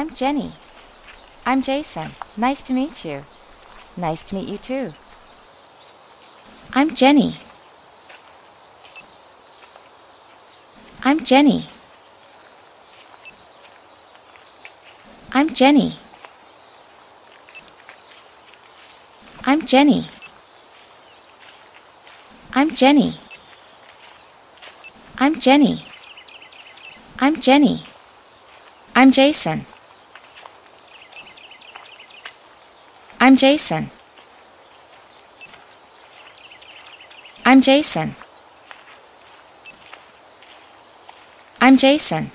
I'm Jenny. I'm Jason. Nice to meet you. Nice to meet you too. I'm Jenny. I'm Jenny. I'm Jenny. I'm Jenny. I'm Jenny. I'm Jenny. I'm Jenny. I'm Jason. I'm Jason. I'm Jason. I'm Jason.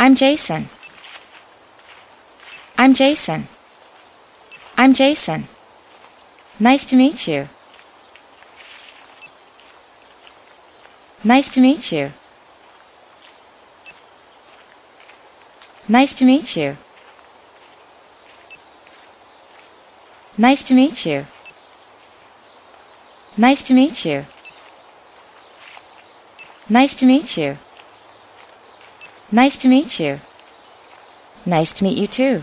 I'm Jason. I'm Jason. I'm Jason. Nice to meet you. Nice to meet you. Nice to meet you. Nice to meet you. Nice to meet you. Nice to meet you. Nice to meet you. Nice to meet you too.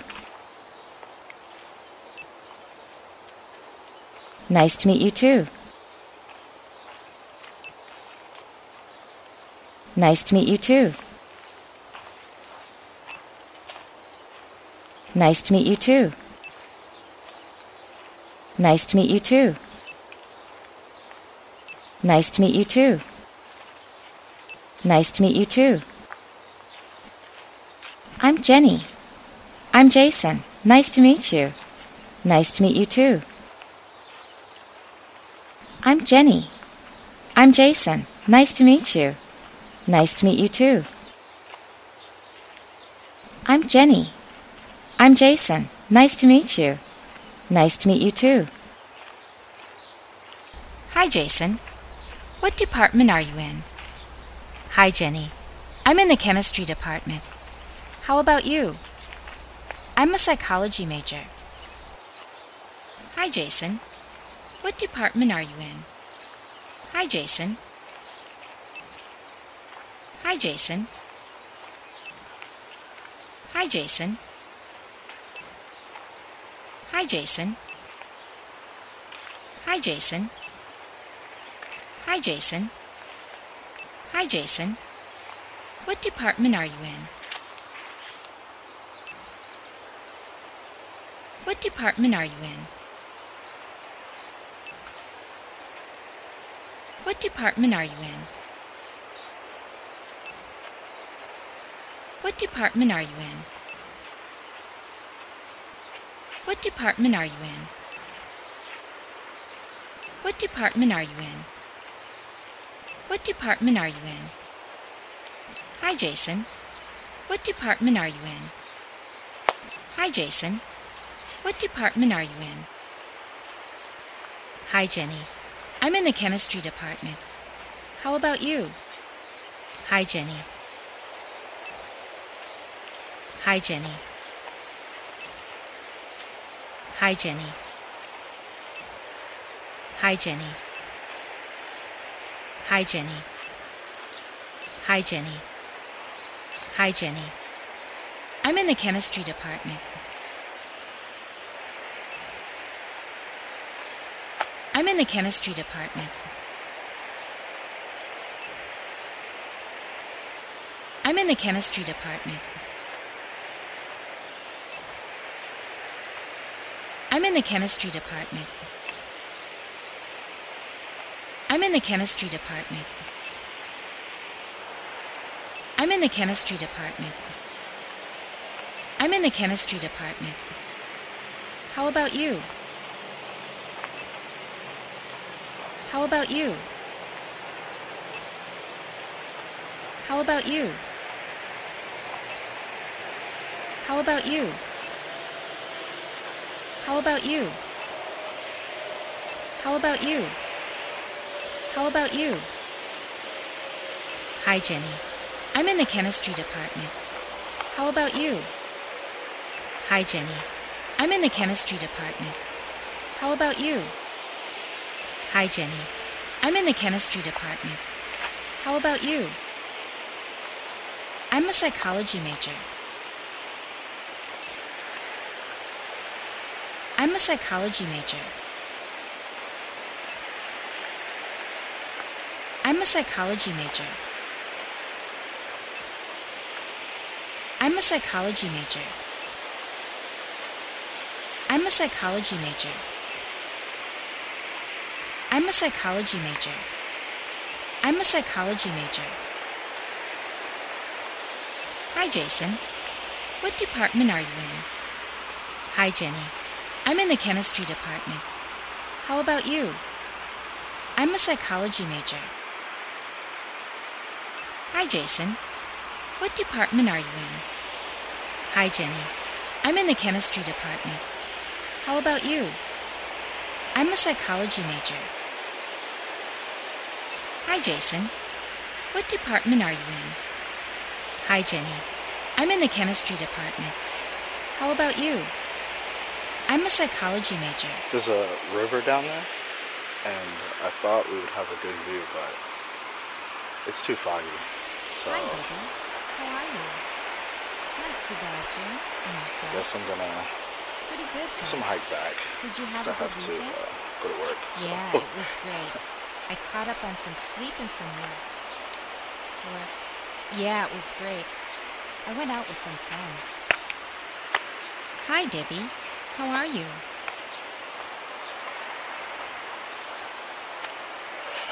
Nice to meet you too. Nice to meet you too. Nice to meet you too. Nice to meet you too. Nice to meet you too. Nice to meet you too. I'm Jenny. I'm Jason. Nice to meet you. Nice to meet you too. I'm Jenny. I'm Jason. Nice to meet you. Nice to meet you too. I'm Jenny. I'm Jason. Nice to meet you. Nice to meet you too. Hi, Jason. What department are you in? Hi, Jenny. I'm in the chemistry department. How about you? I'm a psychology major. Hi, Jason. What department are you in? Hi, Jason. Hi, Jason. Hi, Jason. Hi, Jason. Hi, Jason. Hi, Jason. Hi, Jason. What department are you in? What department are you in? What department are you in? What department are you in? What department are you in? What department are you in? What department are you in? Hi, Jason. What department are you in? Hi, Jason. What department are you in? Hi, Jenny. I'm in the chemistry department. How about you? Hi, Jenny. Hi, Jenny. Hi, Jenny. Hi, Jenny. Hi, Jenny. Hi, Jenny. Hi, Jenny. I'm in the chemistry department. I'm in the chemistry department. I'm in the chemistry department. I'm in the chemistry department. I'm in the chemistry department. I'm in the chemistry department. I'm in the chemistry department. How about you? How about you? How about you? How about you? How about you? How about you? How about you? Hi, Jenny. I'm in the chemistry department. How about you? Hi, Jenny. I'm in the chemistry department. How about you? Hi, Jenny. I'm in the chemistry department. How about you? I'm a psychology major. I'm a psychology major. I'm a psychology major. I'm a psychology major. I'm a psychology major. I'm a psychology major. I'm a psychology major. Hi, Jason. What department are you in? Hi, Jenny. I'm in the chemistry department. How about you? I'm a psychology major. Hi, Jason. What department are you in? Hi, Jenny. I'm in the chemistry department. How about you? I'm a psychology major. Hi, Jason. What department are you in? Hi, Jenny. I'm in the chemistry department. How about you? I'm a psychology major. There's a river down there, and I thought we would have a good view, but it's too foggy. So Hi, Debbie. How are you? Not too bad, Jim. And yourself? guess I'm gonna Pretty good, do some hike back. Did you have a good have to weekend? uh, go to work. Yeah, it was great. I caught up on some sleep and some work. Work. Yeah, it was great. I went out with some friends. Hi, Debbie. How are you?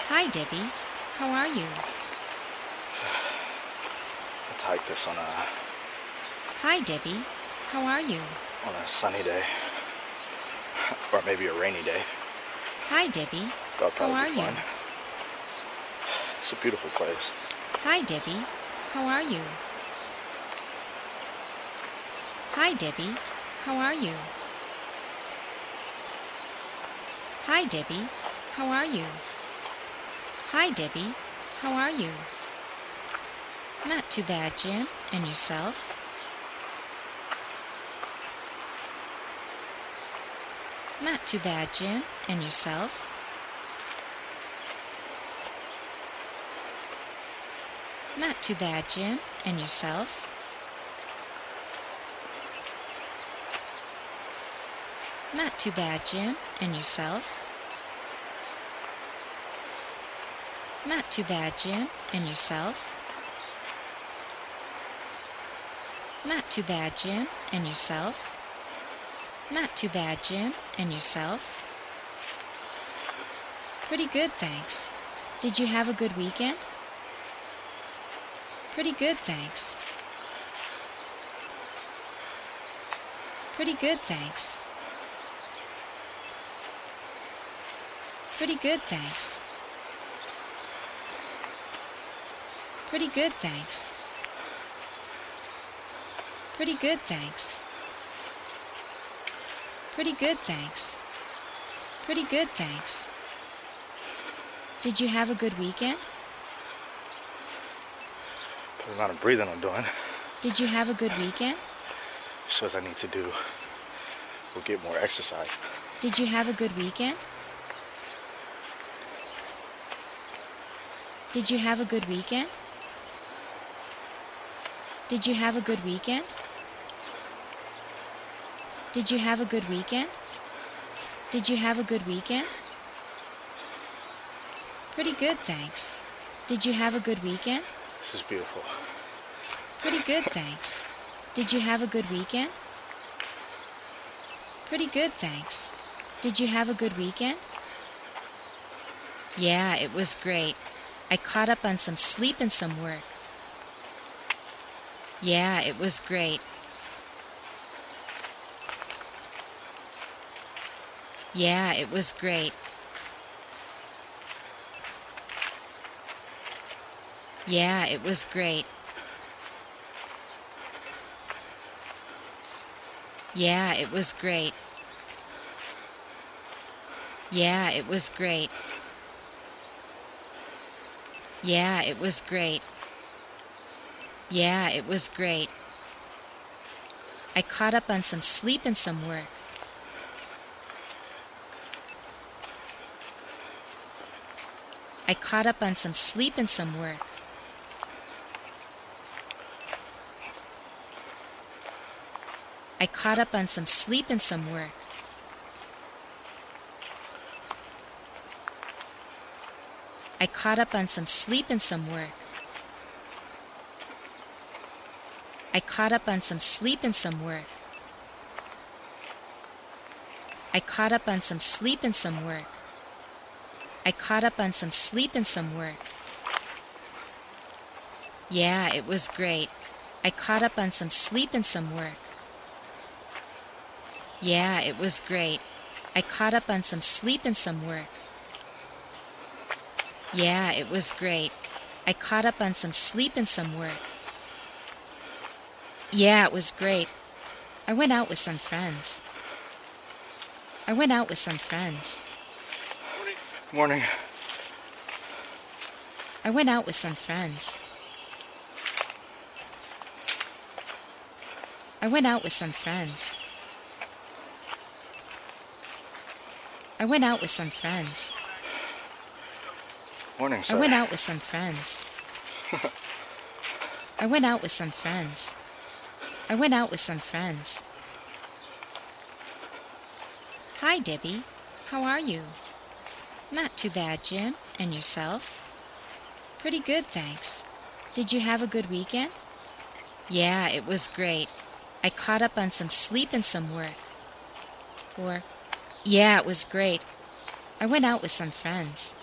Hi, Debbie. How are you? Let's hike this on a Hi, Debbie. How are you? on a sunny day, or maybe a rainy day. Hi, Debbie. How are you? It's a beautiful place. Hi, Debbie. How are you? Hi, Debbie. How are you? Hi, Debbie. How are you? Hi, Debbie. How are you? Not too bad, Jim. And yourself? Not too bad, Jim. And yourself? Not too bad, Jim. And yourself? Not too bad, Jim. And yourself? Not too bad, Jim. And yourself? Not too bad, Jim. And yourself? Not too bad, Jim. And yourself? Pretty good, thanks. Did you have a good weekend? Pretty good, thanks. Pretty good, thanks. Pretty good, thanks. Pretty good, thanks. Pretty good, thanks. Pretty good, thanks. Pretty good, thanks. Did you have a good weekend? The amount of breathing I'm doing Did you have a good weekend? shows I need to do we'll get more exercise. Did you have a good weekend? Did you have a good weekend? Did you have a good weekend? Did you have a good weekend? Did you have a good weekend? Pretty good, thanks. Did you have a good weekend? This is beautiful. Pretty good, thanks. Did you have a good weekend? Pretty good, thanks. Did you have a good weekend? Yeah, it was great. I caught up on some sleep and some work. Yeah, it was great. Yeah, it was great. Yeah, it was great. Yeah, it was great. Yeah, it was great. Yeah, it was great. Yeah, it was great. I caught up on some sleep and some work. I caught up on some sleep and some work. I caught up on some sleep and some work. I caught up on some sleep and some work. I caught up on some sleep and some work. I caught up on some sleep and some work. I caught up on some sleep and some work. Yeah, it was great. I caught up on some sleep and some work. Yeah, it was great. I caught up on some sleep and some work. Yeah, it was great. I caught up on some sleep and some work. Yeah, it was great. I went out with some friends. I went out with some friends. Morning. I went out with some friends. I went out with some friends. I went out with some friends. Morning, sir. I went out with some friends. I went out with some friends. I went out with some friends. Hi, Debbie. How are you? Not too bad, Jim. And yourself? Pretty good, thanks. Did you have a good weekend? Yeah, it was great. I caught up on some sleep and some work. Or, yeah, it was great. I went out with some friends.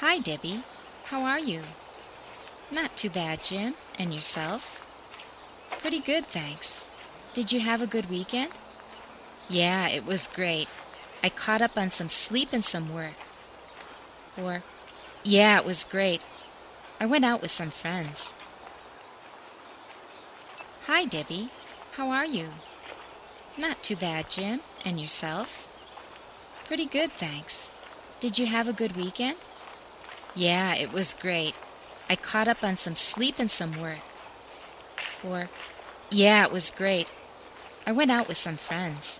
Hi, Debbie. How are you? Not too bad, Jim. And yourself? Pretty good, thanks. Did you have a good weekend? Yeah, it was great. I caught up on some sleep and some work. Or, yeah, it was great. I went out with some friends. Hi, Debbie. How are you? Not too bad, Jim. And yourself? Pretty good, thanks. Did you have a good weekend? Yeah, it was great. I caught up on some sleep and some work. Or, yeah, it was great. I went out with some friends.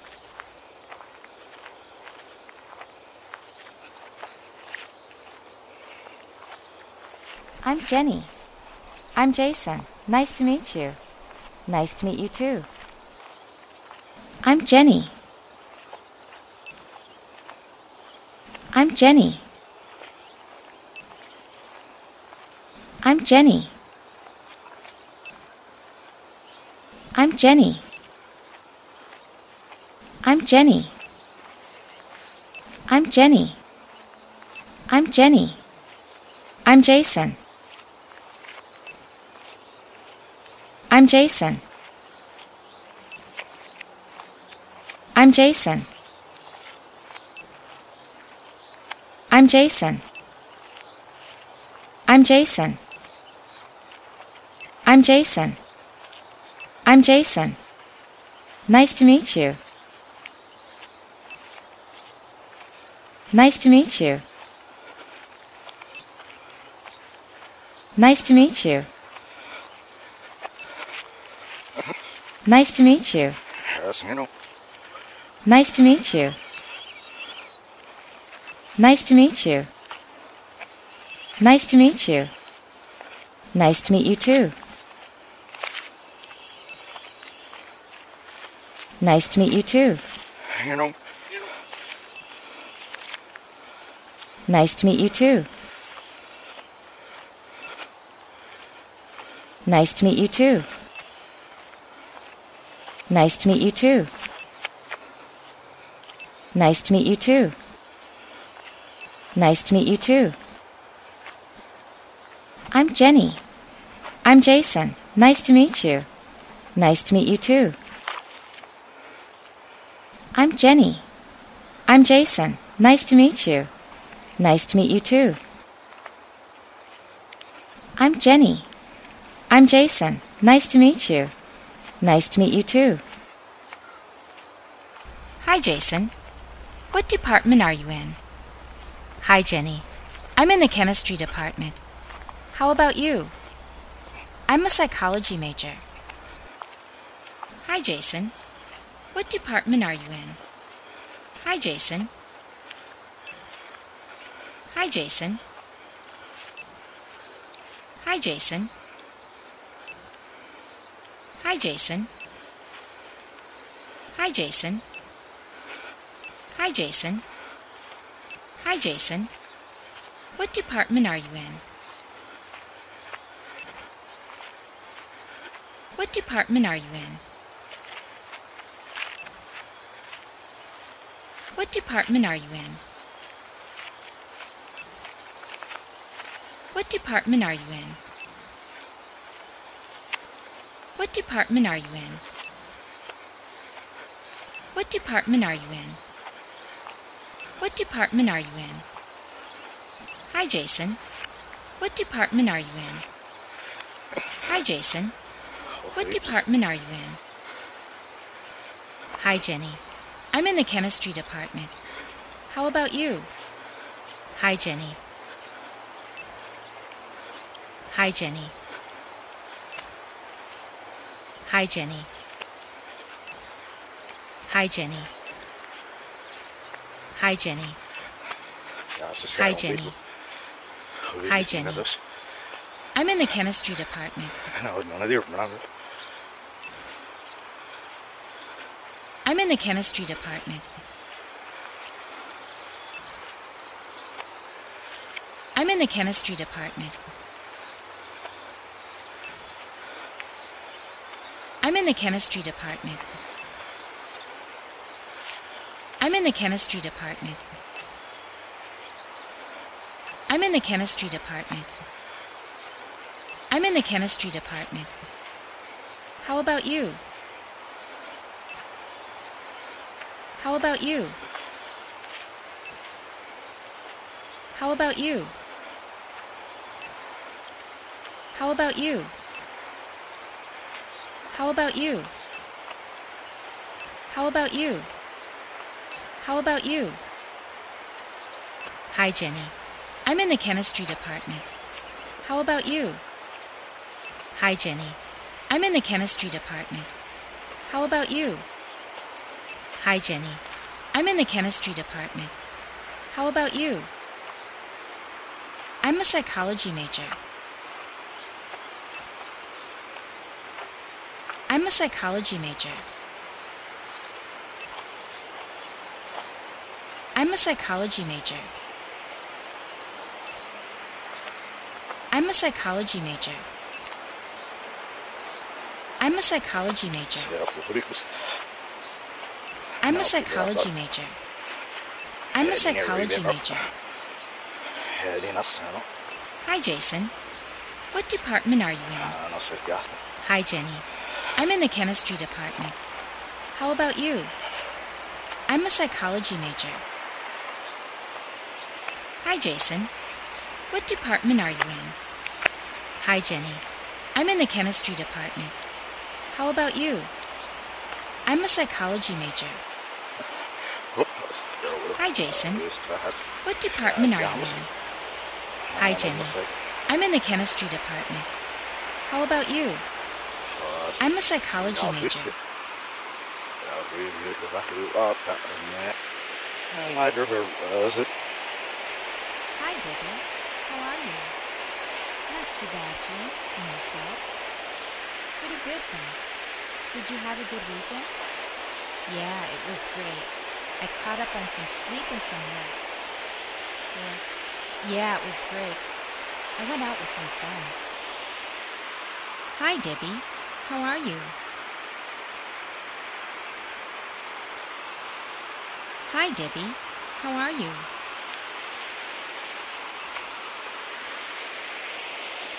I'm Jenny. I'm Jason. Nice to meet you. Nice to meet you too. I'm Jenny. I'm Jenny. I'm Jenny. I'm Jenny. I'm Jenny. I'm Jenny. I'm Jenny. I'm Jason. I'm Jason. I'm Jason. I'm Jason. I'm Jason. I'm Jason. I'm Jason. Nice to meet you. Nice to meet you. Nice to meet you. Nice to meet you. Yes, you know. Nice to meet you. Nice to meet you. Nice to meet you. Nice to meet you too. Nice to meet you too. You know. Nice to meet you too. Nice to meet you too. Nice to meet you too. Nice to meet you too. Nice to meet you too. I'm Jenny. I'm Jason. Nice to meet you. Nice to meet you too. I'm Jenny. I'm Jason. Nice to meet you. Nice to meet you too. I'm Jenny. I'm Jason. Nice to meet you. Nice to meet you too. Hi, Jason. What department are you in? Hi, Jenny. I'm in the chemistry department. How about you? I'm a psychology major. Hi, Jason. What department are you in? Hi, Jason. Hi, Jason. Hi, Jason. Hi, Jason. Hi, Jason. Hi, Jason. Hi, Jason. What department are you in? What department are you in? Department are you in? What department are you in? What department are you in? What department are you in? What department are you in? Hi, Jason. What department are you in? Hi, Jason. What department are you in? Hi, Jenny. I'm in the chemistry department. How about you? Hi, Jenny. Hi, Jenny. Hi, Jenny. Hi, Jenny. Hi, Jenny. Hi, Jenny. Hi, Jenny. I'm in the chemistry department. I'm in the chemistry department. I'm in the chemistry department. I'm in the chemistry department. I'm in the chemistry department. I'm in the chemistry department. I'm in the chemistry department. How about you? How about you? How about you? How about you? How about you? How about you? How about you? Hi, Jenny. I'm in the chemistry department. How about you? Hi, Jenny. I'm in the chemistry department. How about you? Hi, Jenny. I'm in the chemistry department. How about you? I'm a psychology major. I'm a psychology major. I'm a psychology major. I'm a psychology major. I'm a psychology major. I'm a psychology major. I'm a psychology major. Ja, die nas, no? Hi, Jason. What department are you in? Ah, no sé qué hace. Hi, Jenny. I'm in the chemistry department. How about you? I'm a psychology major. Hi, Jason. What department are you in? Hi, Jenny. I'm in the chemistry department. How about you? I'm a psychology major. Hi, Jason. What department are you in? Hi, Jenny. I'm in the chemistry department. How about you? I'm a psychology major. Hi, Debbie. How are you? Not too bad, Jim. And yourself? Pretty good, thanks. Did you have a good weekend? Yeah, it was great. I caught up on some sleep and some work. Work. Yeah, it was great. I went out with some friends. Hi, Debbie. How are you? Hi, Debbie. How are you?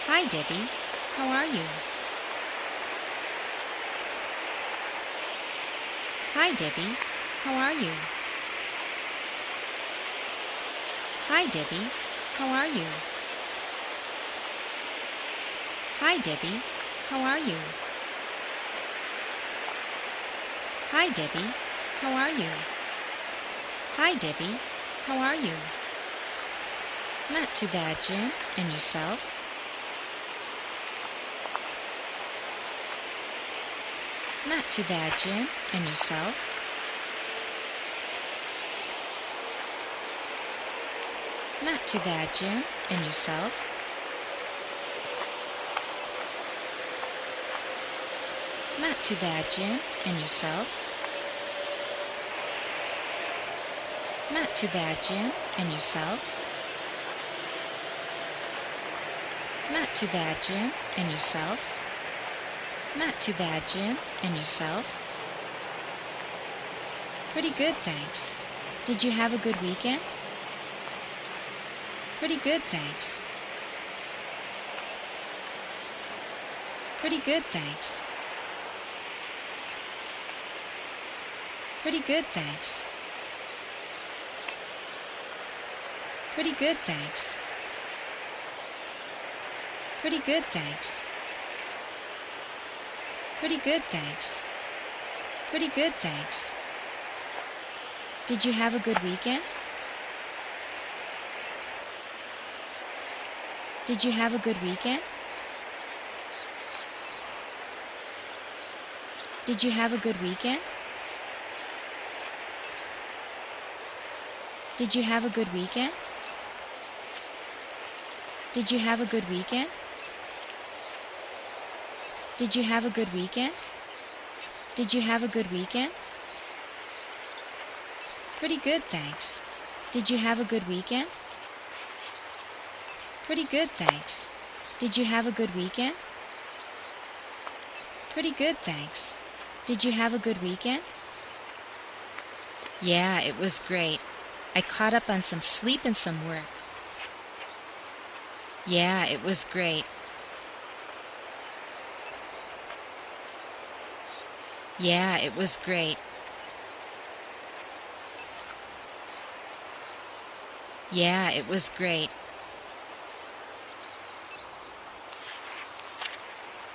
Hi, Debbie. How are you? Hi, Debbie. How are you? Hi, Debbie. How are you? Hi, Debbie. How are you? Hi, Debbie. How are you? Hi, Debbie. How are you? Not too bad, Jim. And yourself? Not too bad, Jim. And yourself? Not too bad, Jim. And yourself? Not too bad, Jim. And yourself? Not too bad, Jim. And yourself? Not too bad, Jim. And yourself? Not too bad, Jim. And yourself? Pretty good, thanks. Did you have a good weekend? Pretty good, thanks. Pretty good, thanks. Pretty good, thanks. Pretty good, thanks. Pretty good, thanks. Pretty good, thanks. Pretty good, thanks. Did you have a good weekend? Did you have a good weekend? Did you have a good weekend? Did you have a good weekend? Did you have a good weekend? Did you have a good weekend? Did you have a good weekend? Pretty good, thanks. Did you have a good weekend? Pretty good, thanks. Did you have a good weekend? Pretty good, thanks. Did you have a good weekend? Yeah, it was great. I caught up on some sleep and some work. Yeah, it was great. Yeah, it was great. Yeah, it was great.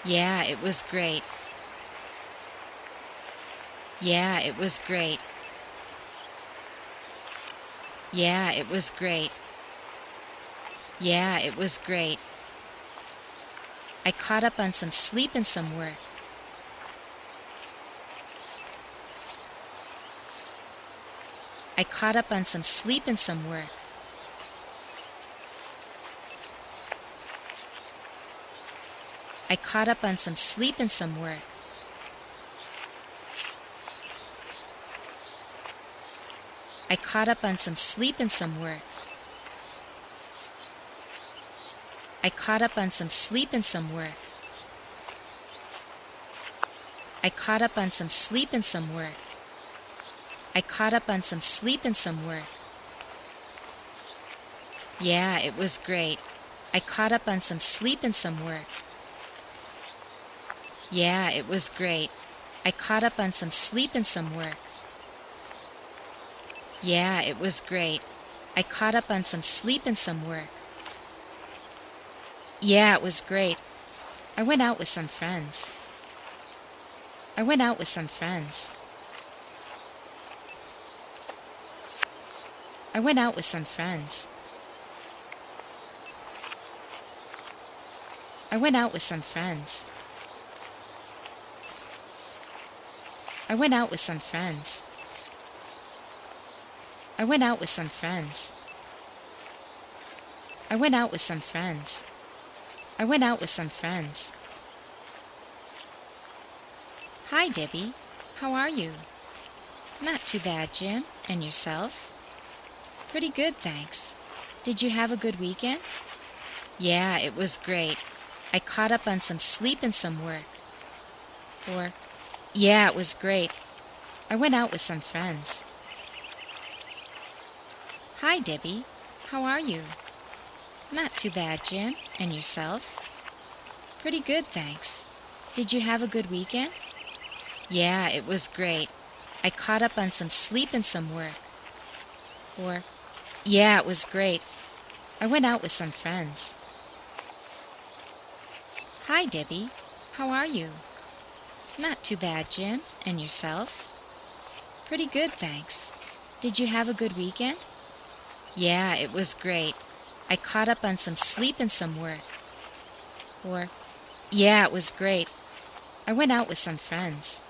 Yeah, it was great. Yeah, it was great. Yeah, it was great. Yeah, it was great. I caught up on some sleep and some work. I caught up on some sleep and some work. I caught up on some sleep and some work. I caught up on some sleep and some work. I caught up on some sleep and some work. I caught up on some sleep and some work. I caught up on some sleep and some work. Yeah, it was great. I caught up on some sleep and some work. Yeah, it was great. I caught up on some sleep and some work. Yeah, it was great. I caught up on some sleep and some work. Yeah, it was great. I went out with some friends. I went out with some friends. I went out with some friends. I went out with some friends. I went out with some friends. I went out with some friends. I went out with some friends. I went out with some friends. Hi, Debbie. How are you? Not too bad, Jim. And yourself? Pretty good, thanks. Did you have a good weekend? Yeah, it was great. I caught up on some sleep and some work. Or, yeah, it was great. I went out with some friends. Hi, Debbie. How are you? Not too bad, Jim. And yourself? Pretty good, thanks. Did you have a good weekend? Yeah, it was great. I caught up on some sleep and some work. Or, yeah, it was great. I went out with some friends. Hi, Debbie. How are you? Not too bad, Jim. And yourself? Pretty good, thanks. Did you have a good weekend? Yeah, it was great. I caught up on some sleep and some work. Or, yeah, it was great. I went out with some friends.